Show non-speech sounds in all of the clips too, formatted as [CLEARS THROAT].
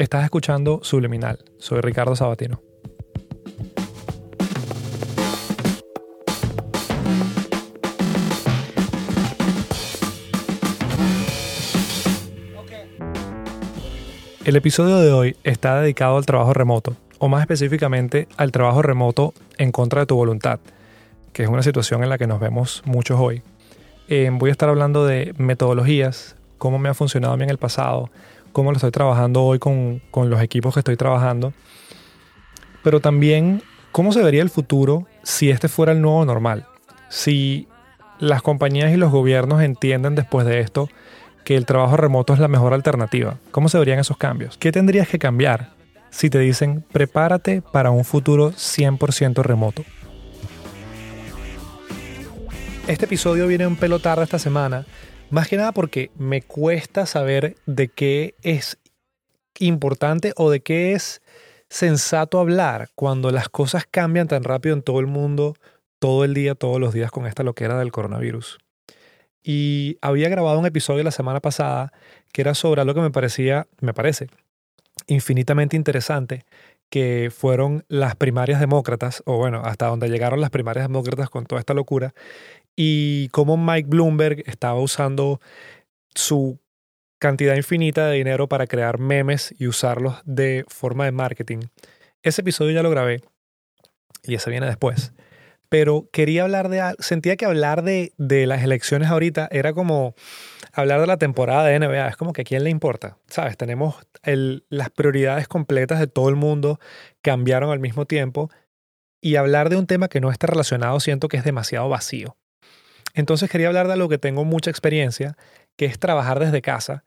Estás escuchando Subliminal. Soy Ricardo Sabatino. El episodio de hoy está dedicado al trabajo remoto, o más específicamente al trabajo remoto en contra de tu voluntad, que es una situación en la que nos vemos muchos hoy. Eh, voy a estar hablando de metodologías, cómo me ha funcionado a mí en el pasado, cómo lo estoy trabajando hoy con, con los equipos que estoy trabajando, pero también cómo se vería el futuro si este fuera el nuevo normal, si las compañías y los gobiernos entienden después de esto que el trabajo remoto es la mejor alternativa. ¿Cómo se verían esos cambios? ¿Qué tendrías que cambiar si te dicen prepárate para un futuro 100% remoto? Este episodio viene un pelo tarde esta semana, más que nada porque me cuesta saber de qué es importante o de qué es sensato hablar cuando las cosas cambian tan rápido en todo el mundo, todo el día, todos los días con esta loquera del coronavirus. Y había grabado un episodio la semana pasada que era sobre algo que me parecía, me parece, infinitamente interesante, que fueron las primarias demócratas, o bueno, hasta donde llegaron las primarias demócratas con toda esta locura, y cómo Mike Bloomberg estaba usando su cantidad infinita de dinero para crear memes y usarlos de forma de marketing. Ese episodio ya lo grabé y ese viene después pero quería hablar de, sentía que hablar de, las elecciones ahorita era como hablar de la temporada de NBA, es como que a quién le importa, ¿sabes? Tenemos las prioridades completas de todo el mundo, cambiaron al mismo tiempo, y hablar de un tema que no está relacionado siento que es demasiado vacío. Entonces quería hablar de algo que tengo mucha experiencia, que es trabajar desde casa,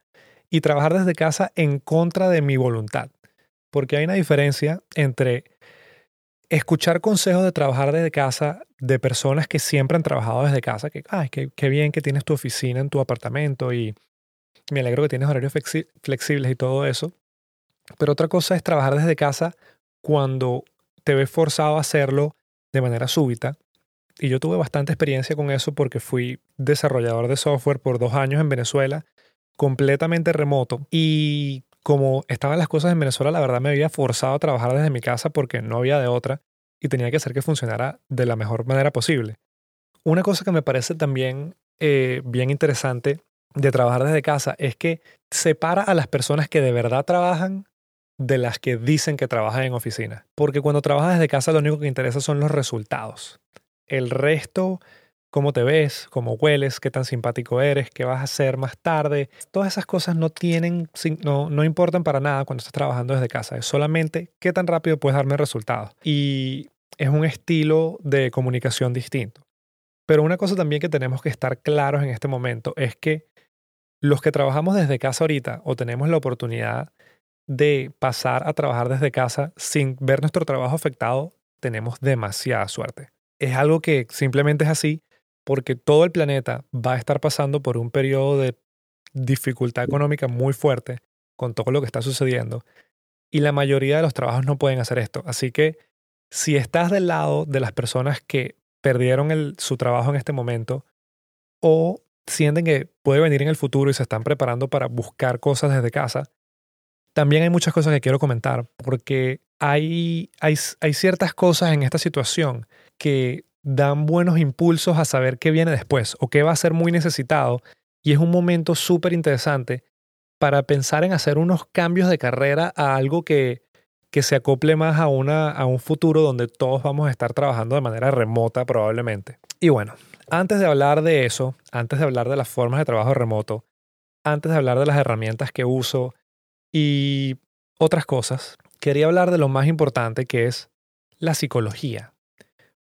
y trabajar desde casa en contra de mi voluntad, porque hay una diferencia entre escuchar consejos de trabajar desde casa de personas que siempre han trabajado desde casa, que, ay, qué, qué bien que tienes tu oficina en tu apartamento y me alegro que tienes horarios flexibles y todo eso. Pero otra cosa es trabajar desde casa cuando te ves forzado a hacerlo de manera súbita. Y yo tuve bastante experiencia con eso porque fui desarrollador de software por dos años en Venezuela, completamente remoto. Y como estaban las cosas en Venezuela, la verdad me había forzado a trabajar desde mi casa porque no había de otra y tenía que hacer que funcionara de la mejor manera posible. Una cosa que me parece también eh, bien interesante de trabajar desde casa es que separa a las personas que de verdad trabajan de las que dicen que trabajan en oficina. Porque cuando trabajas desde casa lo único que interesa son los resultados. El resto cómo te ves, cómo hueles, qué tan simpático eres, qué vas a hacer más tarde. Todas esas cosas no tienen, no, no importan para nada cuando estás trabajando desde casa. Es solamente qué tan rápido puedes darme resultados. Y es un estilo de comunicación distinto. Pero una cosa también que tenemos que estar claros en este momento es que los que trabajamos desde casa ahorita o tenemos la oportunidad de pasar a trabajar desde casa sin ver nuestro trabajo afectado, tenemos demasiada suerte. Es algo que simplemente es así porque todo el planeta va a estar pasando por un periodo de dificultad económica muy fuerte con todo lo que está sucediendo. Y la mayoría de los trabajos no pueden hacer esto. Así que si estás del lado de las personas que perdieron su trabajo en este momento o sienten que puede venir en el futuro y se están preparando para buscar cosas desde casa, también hay muchas cosas que quiero comentar porque hay, hay, hay ciertas cosas en esta situación que dan buenos impulsos a saber qué viene después o qué va a ser muy necesitado. Y es un momento súper interesante para pensar en hacer unos cambios de carrera a algo que, que se acople más a, una, a un futuro donde todos vamos a estar trabajando de manera remota probablemente. Y bueno, antes de hablar de eso, antes de hablar de las formas de trabajo remoto, antes de hablar de las herramientas que uso y otras cosas, quería hablar de lo más importante que es la psicología.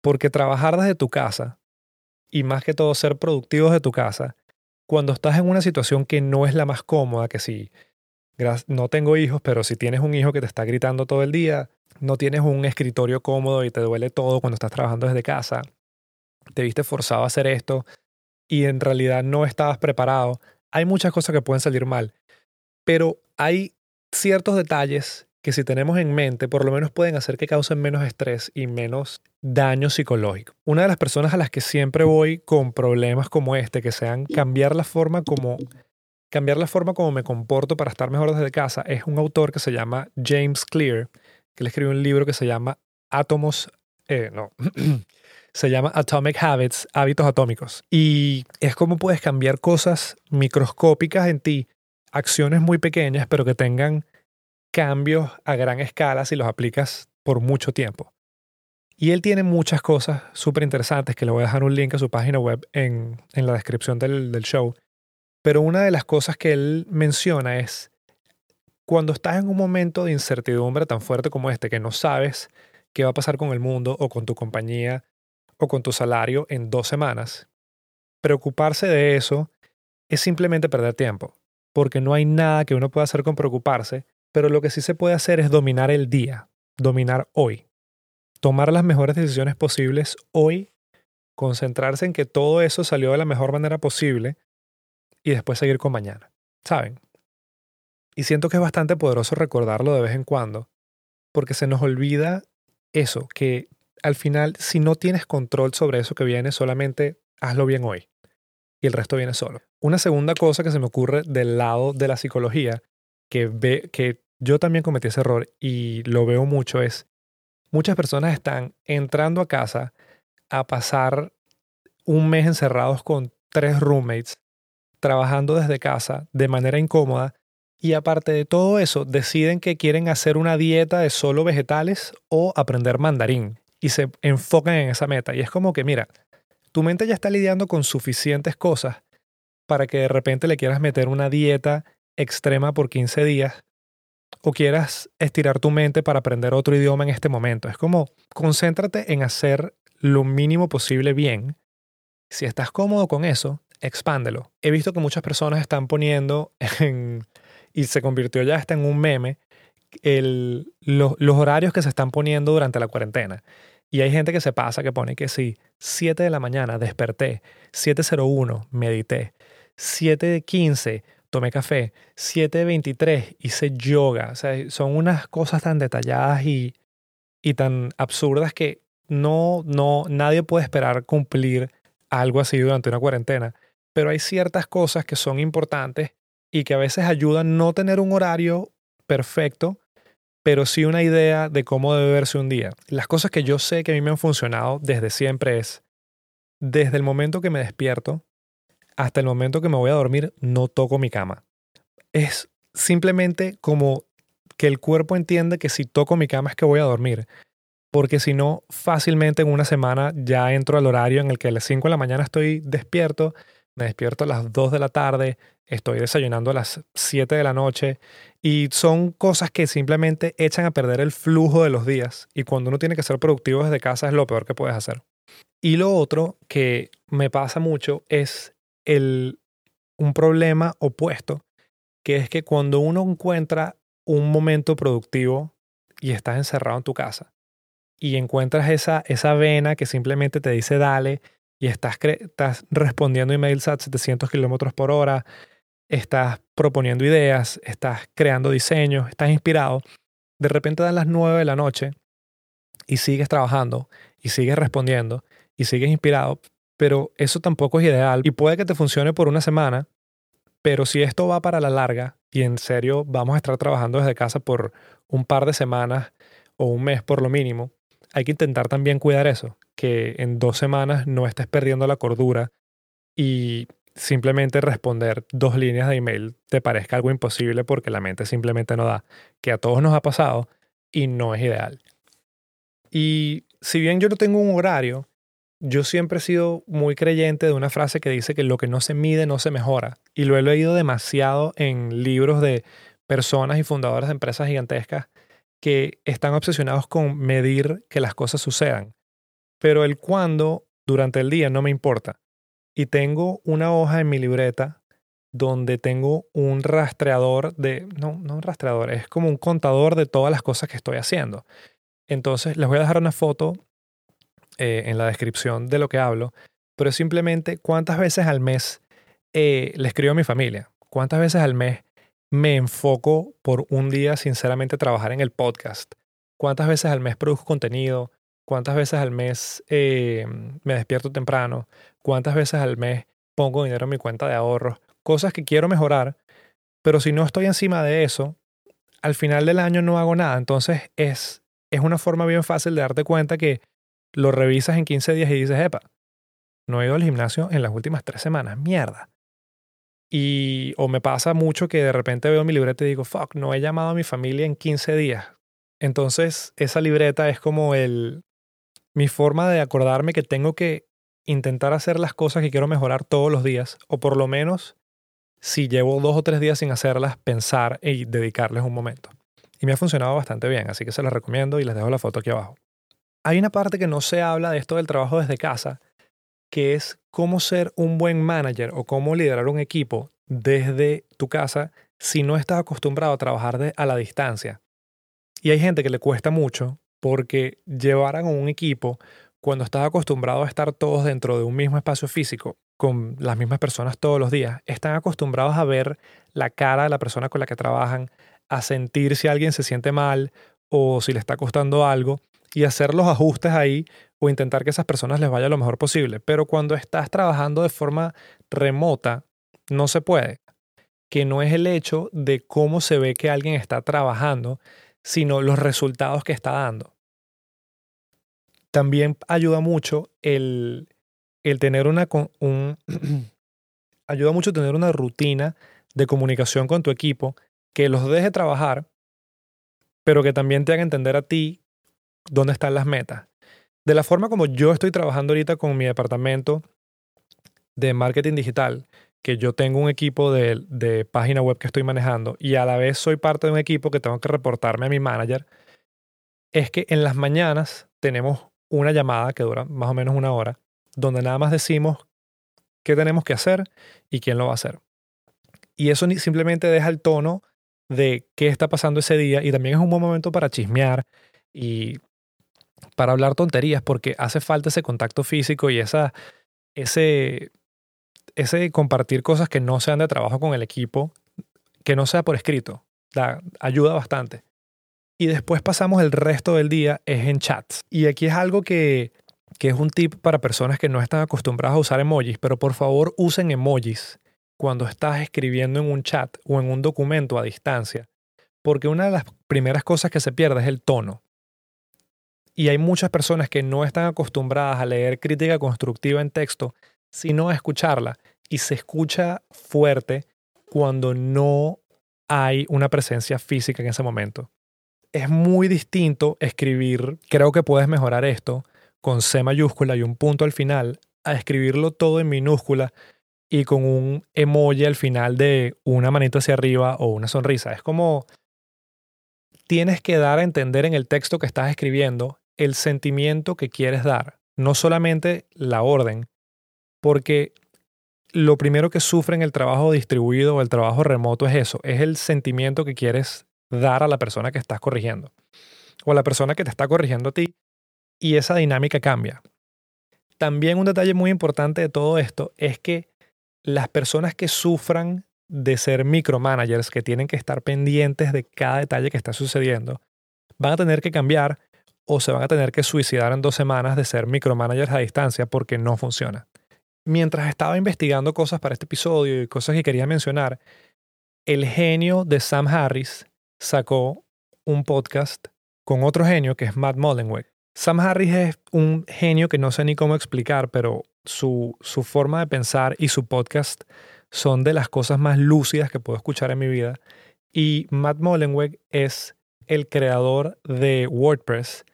Porque trabajar desde tu casa y más que todo ser productivos de tu casa, cuando estás en una situación que no es la más cómoda, que si no tengo hijos, pero si tienes un hijo que te está gritando todo el día, no tienes un escritorio cómodo y te duele todo cuando estás trabajando desde casa, te viste forzado a hacer esto y en realidad no estabas preparado, hay muchas cosas que pueden salir mal, pero hay ciertos detalles que si tenemos en mente, por lo menos pueden hacer que causen menos estrés y menos daño psicológico. Una de las personas a las que siempre voy con problemas como este, que sean cambiar la forma como cambiar la forma como me comporto para estar mejor desde casa, es un autor que se llama James Clear, que le escribió un libro que se llama Átomos, eh, no, [CLEARS THROAT] se llama Atomic Habits, hábitos atómicos. Y es como puedes cambiar cosas microscópicas en ti, acciones muy pequeñas, pero que tengan cambios a gran escala si los aplicas por mucho tiempo. Y él tiene muchas cosas súper interesantes que le voy a dejar un link a su página web en, en la descripción del, del show. Pero una de las cosas que él menciona es cuando estás en un momento de incertidumbre tan fuerte como este, que no sabes qué va a pasar con el mundo o con tu compañía o con tu salario en dos semanas, preocuparse de eso es simplemente perder tiempo, porque no hay nada que uno pueda hacer con preocuparse, pero lo que sí se puede hacer es dominar el día, dominar hoy tomar las mejores decisiones posibles hoy, concentrarse en que todo eso salió de la mejor manera posible y después seguir con mañana. ¿Saben? Y siento que es bastante poderoso recordarlo de vez en cuando, porque se nos olvida eso, que al final si no tienes control sobre eso que viene, solamente hazlo bien hoy y el resto viene solo. Una segunda cosa que se me ocurre del lado de la psicología, que, ve, que yo también cometí ese error y lo veo mucho, es muchas personas están entrando a casa a pasar un mes encerrados con tres roommates, trabajando desde casa de manera incómoda y aparte de todo eso deciden que quieren hacer una dieta de solo vegetales o aprender mandarín y se enfocan en esa meta. Y es como que, mira, tu mente ya está lidiando con suficientes cosas para que de repente le quieras meter una dieta extrema por 15 días o quieras estirar tu mente para aprender otro idioma en este momento. Es como concéntrate en hacer lo mínimo posible bien. Si estás cómodo con eso, expándelo. He visto que muchas personas están poniendo en, y se convirtió ya hasta en un meme, los horarios que se están poniendo durante la cuarentena. Y hay gente que se pasa que pone que sí, 7 de la mañana desperté, 7.01 medité, 7.15 tomé café, 7.23 hice yoga. O sea, son unas cosas tan detalladas y, y tan absurdas que no, no, nadie puede esperar cumplir algo así durante una cuarentena. Pero hay ciertas cosas que son importantes y que a veces ayudan no tener un horario perfecto, pero sí una idea de cómo debe verse un día. Las cosas que yo sé que a mí me han funcionado desde siempre es, desde el momento que me despierto, hasta el momento que me voy a dormir no toco mi cama. Es simplemente como que el cuerpo entiende que si toco mi cama es que voy a dormir. Porque si no, fácilmente en una semana ya entro al horario en el que a las 5 de la mañana estoy despierto, me despierto a las 2 de la tarde, estoy desayunando a las 7 de la noche y son cosas que simplemente echan a perder el flujo de los días y cuando uno tiene que ser productivo desde casa es lo peor que puedes hacer. Y lo otro que me pasa mucho es el, un problema opuesto, que es que cuando uno encuentra un momento productivo y estás encerrado en tu casa y encuentras esa, esa vena que simplemente te dice dale y estás, estás respondiendo emails a 700 kilómetros por hora, estás proponiendo ideas, estás creando diseños, estás inspirado, de repente dan las 9 de la noche y sigues trabajando y sigues respondiendo y sigues inspirado, pero eso tampoco es ideal y puede que te funcione por una semana, pero si esto va para la larga y en serio vamos a estar trabajando desde casa por un par de semanas o un mes por lo mínimo, hay que intentar también cuidar eso, que en dos semanas no estés perdiendo la cordura y simplemente responder dos líneas de email te parezca algo imposible porque la mente simplemente no da, que a todos nos ha pasado y no es ideal. Y si bien yo no tengo un horario, yo siempre he sido muy creyente de una frase que dice que lo que no se mide no se mejora. Y lo he leído demasiado en libros de personas y fundadores de empresas gigantescas que están obsesionados con medir que las cosas sucedan. Pero el cuándo durante el día no me importa. Y tengo una hoja en mi libreta donde tengo un rastreador de, no, no un rastreador, es como un contador de todas las cosas que estoy haciendo. Entonces les voy a dejar una foto eh, en la descripción de lo que hablo, pero simplemente cuántas veces al mes eh, le escribo a mi familia, cuántas veces al mes me enfoco por un día sinceramente a trabajar en el podcast, cuántas veces al mes produzco contenido, cuántas veces al mes eh, me despierto temprano, cuántas veces al mes pongo dinero en mi cuenta de ahorros, cosas que quiero mejorar, pero si no estoy encima de eso, al final del año no hago nada. Entonces es, es una forma bien fácil de darte cuenta que lo revisas en 15 días y dices, epa, no he ido al gimnasio en las últimas tres semanas, mierda. Y o me pasa mucho que de repente veo mi libreta y digo, fuck, no he llamado a mi familia en 15 días. Entonces esa libreta es como el, mi forma de acordarme que tengo que intentar hacer las cosas que quiero mejorar todos los días, o por lo menos si llevo dos o tres días sin hacerlas, pensar y dedicarles un momento. Y me ha funcionado bastante bien, así que se las recomiendo y les dejo la foto aquí abajo. Hay una parte que no se habla de esto del trabajo desde casa, que es cómo ser un buen manager o cómo liderar un equipo desde tu casa si no estás acostumbrado a trabajar a la distancia. Y hay gente que le cuesta mucho porque llevaran a un equipo cuando estás acostumbrado a estar todos dentro de un mismo espacio físico con las mismas personas todos los días, están acostumbrados a ver la cara de la persona con la que trabajan, a sentir si alguien se siente mal o si le está costando algo y hacer los ajustes ahí o intentar que esas personas les vaya lo mejor posible. Pero cuando estás trabajando de forma remota, no se puede. Que no es el hecho de cómo se ve que alguien está trabajando, sino los resultados que está dando también ayuda mucho el, tener una, un, [CLEARS THROAT] ayuda mucho tener una rutina de comunicación con tu equipo que los deje trabajar, pero que también te haga entender a ti dónde están las metas. De la forma como yo estoy trabajando ahorita con mi departamento de marketing digital, que yo tengo un equipo de, de página web que estoy manejando y a la vez soy parte de un equipo que tengo que reportarme a mi manager, es que en las mañanas tenemos una llamada que dura más o menos una hora, donde nada más decimos qué tenemos que hacer y quién lo va a hacer. Y eso simplemente deja el tono de qué está pasando ese día y también es un buen momento para chismear y para hablar tonterías porque hace falta ese contacto físico y esa, ese, ese compartir cosas que no sean de trabajo con el equipo, que no sea por escrito. Da, ayuda bastante y después pasamos el resto del día es en chats. Y aquí es algo que, que es un tip para personas que no están acostumbradas a usar emojis, pero por favor usen emojis cuando estás escribiendo en un chat o en un documento a distancia, porque una de las primeras cosas que se pierde es el tono. Y hay muchas personas que no están acostumbradas a leer crítica constructiva en texto, sino a escucharla. Y se escucha fuerte cuando no hay una presencia física en ese momento es muy distinto escribir, creo que puedes mejorar esto, con C mayúscula y un punto al final, a escribirlo todo en minúscula y con un emoji al final de una manito hacia arriba o una sonrisa. Es como tienes que dar a entender en el texto que estás escribiendo el sentimiento que quieres dar, no solamente la orden, porque lo primero que sufre en el trabajo distribuido o el trabajo remoto es eso, es el sentimiento que quieres dar a la persona que estás corrigiendo o a la persona que te está corrigiendo a ti y esa dinámica cambia. También un detalle muy importante de todo esto es que las personas que sufran de ser micromanagers, que tienen que estar pendientes de cada detalle que está sucediendo, van a tener que cambiar o se van a tener que suicidar en dos semanas de ser micromanagers a distancia porque no funciona. Mientras estaba investigando cosas para este episodio y cosas que quería mencionar, el genio de Sam Harris sacó un podcast con otro genio que es Matt Mullenweg. Sam Harris es un genio que no sé ni cómo explicar, pero su, su forma de pensar y su podcast son de las cosas más lúcidas que puedo escuchar en mi vida. Y Matt Mullenweg es el creador de WordPress,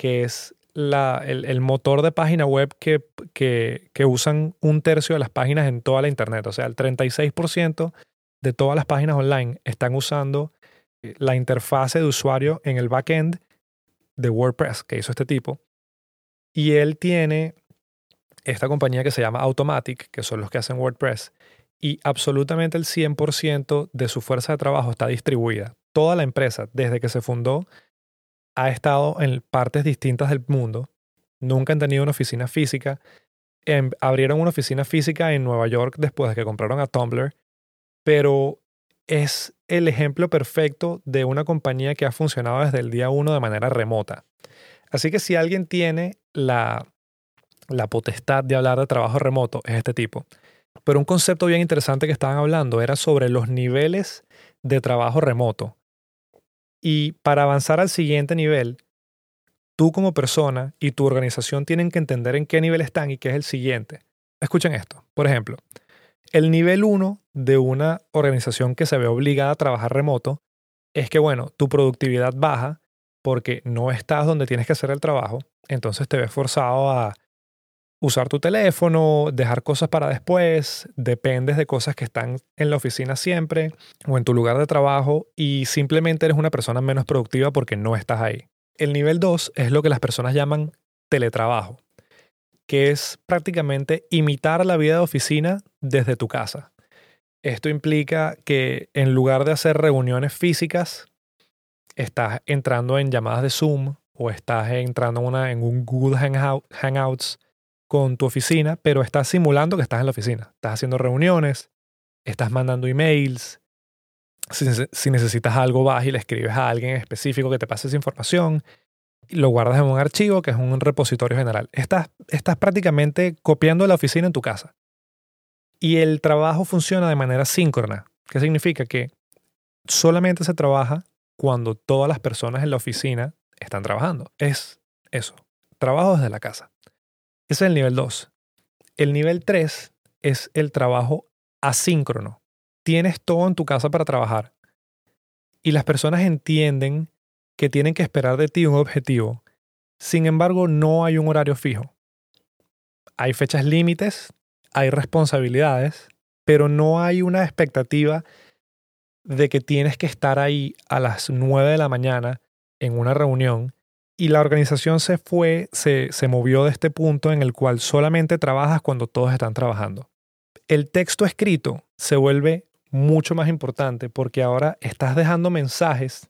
que es la, el, motor de página web que, que, que, usan un tercio de las páginas en toda la Internet. O sea, el 36% de todas las páginas online están usando la interfase de usuario en el backend de WordPress que hizo este tipo. Y él tiene esta compañía que se llama Automatic, que son los que hacen WordPress, y absolutamente el 100% de su fuerza de trabajo está distribuida. Toda la empresa, desde que se fundó, ha estado en partes distintas del mundo. Nunca han tenido una oficina física. Em, abrieron una oficina física en Nueva York después de que compraron a Tumblr, pero es el ejemplo perfecto de una compañía que ha funcionado desde el día uno de manera remota. Así que si alguien tiene la, la potestad de hablar de trabajo remoto, es este tipo. Pero un concepto bien interesante que estaban hablando era sobre los niveles de trabajo remoto. Y para avanzar al siguiente nivel, tú como persona y tu organización tienen que entender en qué nivel están y qué es el siguiente. Escuchen esto. Por ejemplo, el nivel 1 de una organización que se ve obligada a trabajar remoto es que, bueno, tu productividad baja porque no estás donde tienes que hacer el trabajo, entonces te ves forzado a usar tu teléfono, dejar cosas para después, dependes de cosas que están en la oficina siempre o en tu lugar de trabajo y simplemente eres una persona menos productiva porque no estás ahí. El nivel 2 es lo que las personas llaman teletrabajo, que es prácticamente imitar la vida de oficina desde tu casa. Esto implica que en lugar de hacer reuniones físicas, estás entrando en llamadas de Zoom o estás entrando en, un Google Hangouts con tu oficina, pero estás simulando que estás en la oficina. Estás haciendo reuniones, estás mandando emails. Si, necesitas algo, vas y le escribes a alguien específico que te pase esa información. Y lo guardas en un archivo que es un repositorio general. Estás, estás prácticamente copiando la oficina en tu casa. Y el trabajo funciona de manera síncrona. ¿Qué significa? Que solamente se trabaja cuando todas las personas en la oficina están trabajando. Es eso. Trabajo desde la casa. Ese es el nivel 2. El nivel 3 es el trabajo asíncrono. Tienes todo en tu casa para trabajar y las personas entienden que tienen que esperar de ti un objetivo. Sin embargo, no hay un horario fijo. Hay fechas límites, hay responsabilidades, pero no hay una expectativa de que tienes que estar ahí a las 9 de la mañana en una reunión y la organización se fue, se, se movió de este punto en el cual solamente trabajas cuando todos están trabajando. El texto escrito se vuelve mucho más importante porque ahora estás dejando mensajes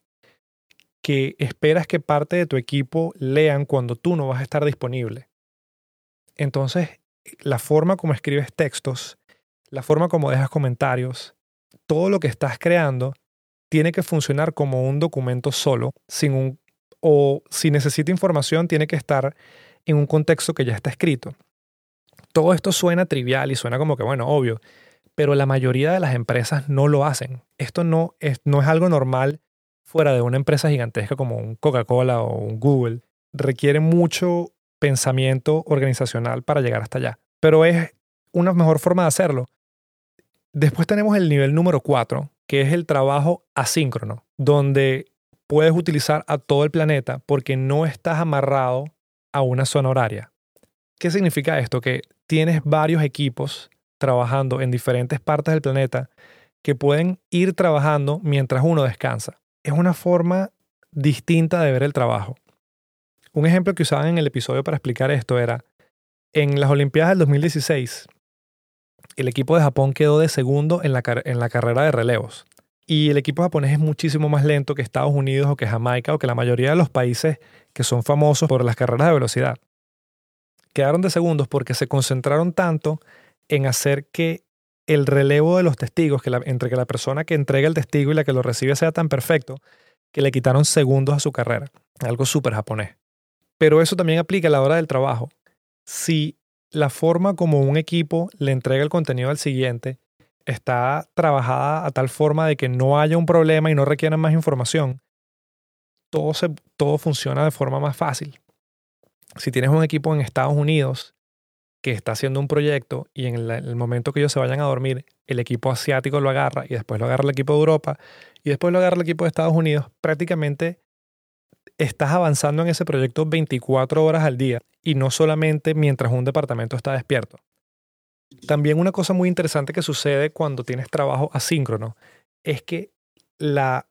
que esperas que parte de tu equipo lean cuando tú no vas a estar disponible. Entonces, la forma como escribes textos, la forma como dejas comentarios, todo lo que estás creando tiene que funcionar como un documento solo, sin un o si necesita información tiene que estar en un contexto que ya está escrito. Todo esto suena trivial y suena como que, bueno, obvio, pero la mayoría de las empresas no lo hacen. Esto no es, no es algo normal fuera de una empresa gigantesca como un Coca-Cola o un Google. Requiere mucho pensamiento organizacional para llegar hasta allá. Pero es una mejor forma de hacerlo. Después tenemos el nivel número 4, que es el trabajo asíncrono, donde puedes utilizar a todo el planeta porque no estás amarrado a una zona horaria. ¿Qué significa esto? Que tienes varios equipos trabajando en diferentes partes del planeta que pueden ir trabajando mientras uno descansa. Es una forma distinta de ver el trabajo. Un ejemplo que usaban en el episodio para explicar esto era, en las Olimpiadas del 2016, el equipo de Japón quedó de segundo en la, en la carrera de relevos. Y el equipo japonés es muchísimo más lento que Estados Unidos o que Jamaica o que la mayoría de los países que son famosos por las carreras de velocidad. Quedaron de segundos porque se concentraron tanto en hacer que el relevo de los testigos, que entre que la persona que entrega el testigo y la que lo recibe sea tan perfecto, que le quitaron segundos a su carrera. Algo súper japonés. Pero eso también aplica a la hora del trabajo. Si la forma como un equipo le entrega el contenido al siguiente está trabajada a tal forma de que no haya un problema y no requieran más información, todo, se, todo funciona de forma más fácil. Si tienes un equipo en Estados Unidos que está haciendo un proyecto y en el, momento que ellos se vayan a dormir, el equipo asiático lo agarra y después lo agarra el equipo de Europa y después lo agarra el equipo de Estados Unidos, prácticamente estás avanzando en ese proyecto 24 horas al día y no solamente mientras un departamento está despierto. También una cosa muy interesante que sucede cuando tienes trabajo asíncrono es que la,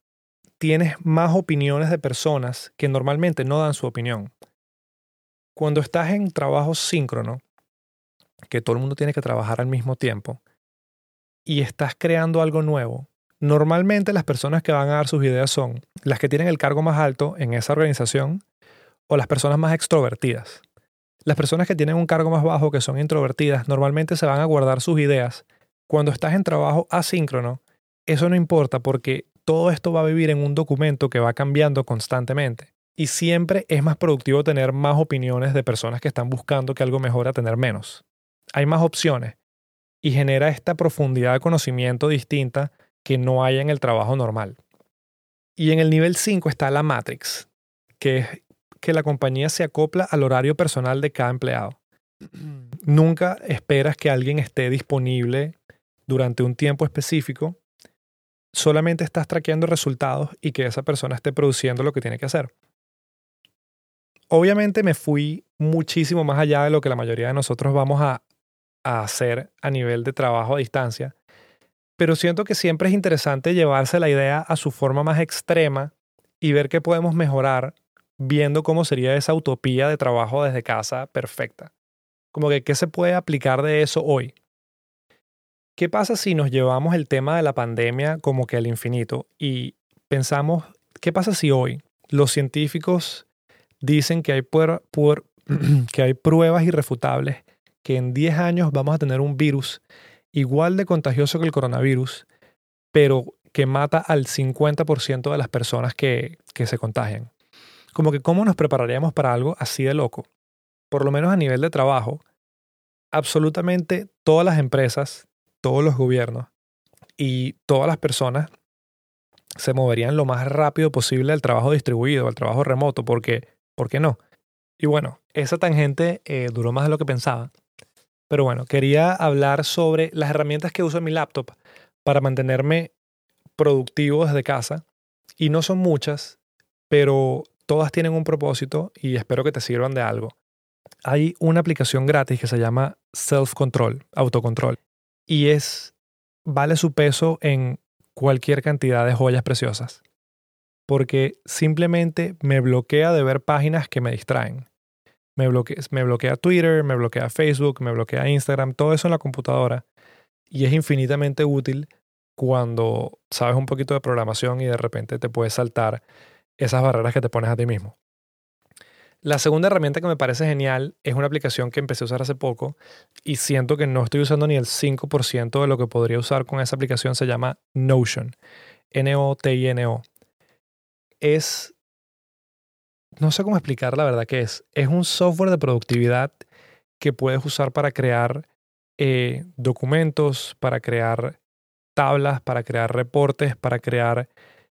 tienes más opiniones de personas que normalmente no dan su opinión. Cuando estás en trabajo síncrono, que todo el mundo tiene que trabajar al mismo tiempo, y estás creando algo nuevo, normalmente las personas que van a dar sus ideas son las que tienen el cargo más alto en esa organización o las personas más extrovertidas. Las personas que tienen un cargo más bajo, que son introvertidas, normalmente se van a guardar sus ideas. Cuando estás en trabajo asíncrono, eso no importa porque todo esto va a vivir en un documento que va cambiando constantemente. Y siempre es más productivo tener más opiniones de personas que están buscando que algo mejore a tener menos. Hay más opciones. y genera esta profundidad de conocimiento distinta que no hay en el trabajo normal. Y en el nivel 5 está la Matrix, que es que la compañía se acopla al horario personal de cada empleado. [CLEARS THROAT] Nunca esperas que alguien esté disponible durante un tiempo específico. Solamente estás traqueando resultados y que esa persona esté produciendo lo que tiene que hacer. Obviamente me fui muchísimo más allá de lo que la mayoría de nosotros vamos a, a hacer a nivel de trabajo a distancia, pero siento que siempre es interesante llevarse la idea a su forma más extrema y ver qué podemos mejorar viendo cómo sería esa utopía de trabajo desde casa perfecta. Como que, ¿qué se puede aplicar de eso hoy? ¿Qué pasa si nos llevamos el tema de la pandemia como que al infinito y pensamos, ¿qué pasa si hoy los científicos dicen que hay, [CLEARS THROAT] que hay pruebas irrefutables que en 10 años vamos a tener un virus igual de contagioso que el coronavirus, pero que mata al 50% de las personas que, que se contagian? Como que cómo nos prepararíamos para algo así de loco. Por lo menos a nivel de trabajo, absolutamente todas las empresas, todos los gobiernos y todas las personas se moverían lo más rápido posible al trabajo distribuido, al trabajo remoto, porque, ¿por qué no? Y bueno, esa tangente eh, duró más de lo que pensaba. Pero bueno, quería hablar sobre las herramientas que uso en mi laptop para mantenerme productivo desde casa. Y no son muchas, pero todas tienen un propósito y espero que te sirvan de algo. Hay una aplicación gratis que se llama Self Control, autocontrol, y es vale su peso en cualquier cantidad de joyas preciosas, porque simplemente me bloquea de ver páginas que me distraen. Me bloquea, me bloquea Twitter, me bloquea Facebook, me bloquea Instagram, todo eso en la computadora, y es infinitamente útil cuando sabes un poquito de programación y de repente te puedes saltar esas barreras que te pones a ti mismo. La segunda herramienta que me parece genial es una aplicación que empecé a usar hace poco y siento que no estoy usando ni el 5% de lo que podría usar con esa aplicación. Se llama Notion. N-O-T-I-N-O. Es... No sé cómo explicar la verdad que es. Es un software de productividad que puedes usar para crear eh, documentos, para crear tablas, para crear reportes, para crear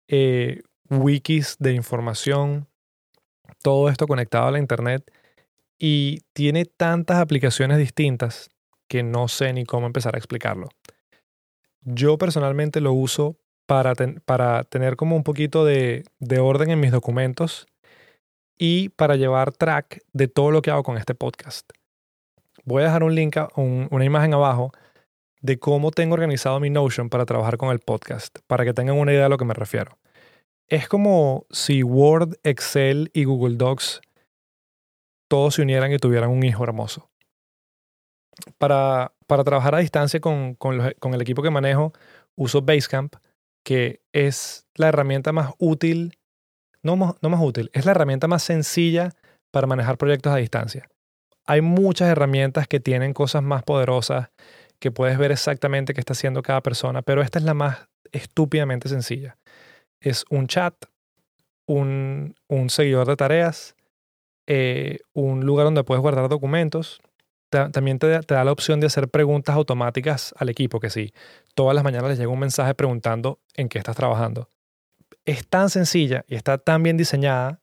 eh, wikis de información, todo esto conectado a la Internet y tiene tantas aplicaciones distintas que no sé ni cómo empezar a explicarlo. Yo personalmente lo uso para, para tener como un poquito de, orden en mis documentos y para llevar track de todo lo que hago con este podcast. Voy a dejar un link, una imagen abajo de cómo tengo organizado mi Notion para trabajar con el podcast, para que tengan una idea de lo que me refiero es como si Word, Excel y Google Docs todos se unieran y tuvieran un hijo hermoso. Para, para trabajar a distancia con, con, el equipo que manejo, uso Basecamp, que es la herramienta más útil, no, no más útil, es la herramienta más sencilla para manejar proyectos a distancia. Hay muchas herramientas que tienen cosas más poderosas, que puedes ver exactamente qué está haciendo cada persona, pero esta es la más estúpidamente sencilla es un chat, un, seguidor de tareas, eh, un lugar donde puedes guardar documentos. también te, da la opción de hacer preguntas automáticas al equipo, que sí, todas las mañanas les llega un mensaje preguntando en qué estás trabajando. Es tan sencilla y está tan bien diseñada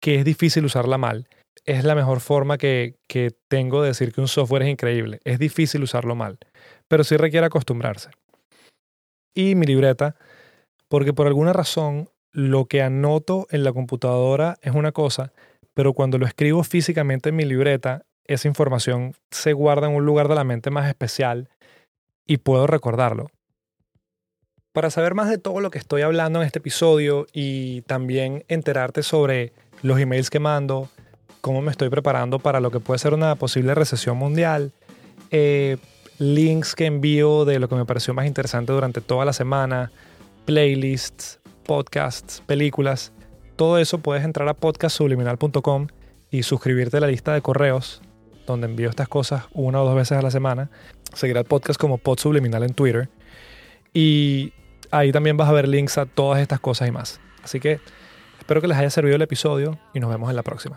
que es difícil usarla mal. Es la mejor forma que, que tengo de decir que un software es increíble. Es difícil usarlo mal, pero sí requiere acostumbrarse. Y mi libreta porque por alguna razón lo que anoto en la computadora es una cosa, pero cuando lo escribo físicamente en mi libreta, esa información se guarda en un lugar de la mente más especial y puedo recordarlo. Para saber más de todo lo que estoy hablando en este episodio y también enterarte sobre los emails que mando, cómo me estoy preparando para lo que puede ser una posible recesión mundial, eh, links que envío de lo que me pareció más interesante durante toda la semana, playlists, podcasts, películas. Todo eso puedes entrar a podcastsubliminal.com y suscribirte a la lista de correos donde envío estas cosas una o dos veces a la semana. Seguir al podcast como Pod Subliminal en Twitter. Y ahí también vas a ver links a todas estas cosas y más. Así que espero que les haya servido el episodio y nos vemos en la próxima.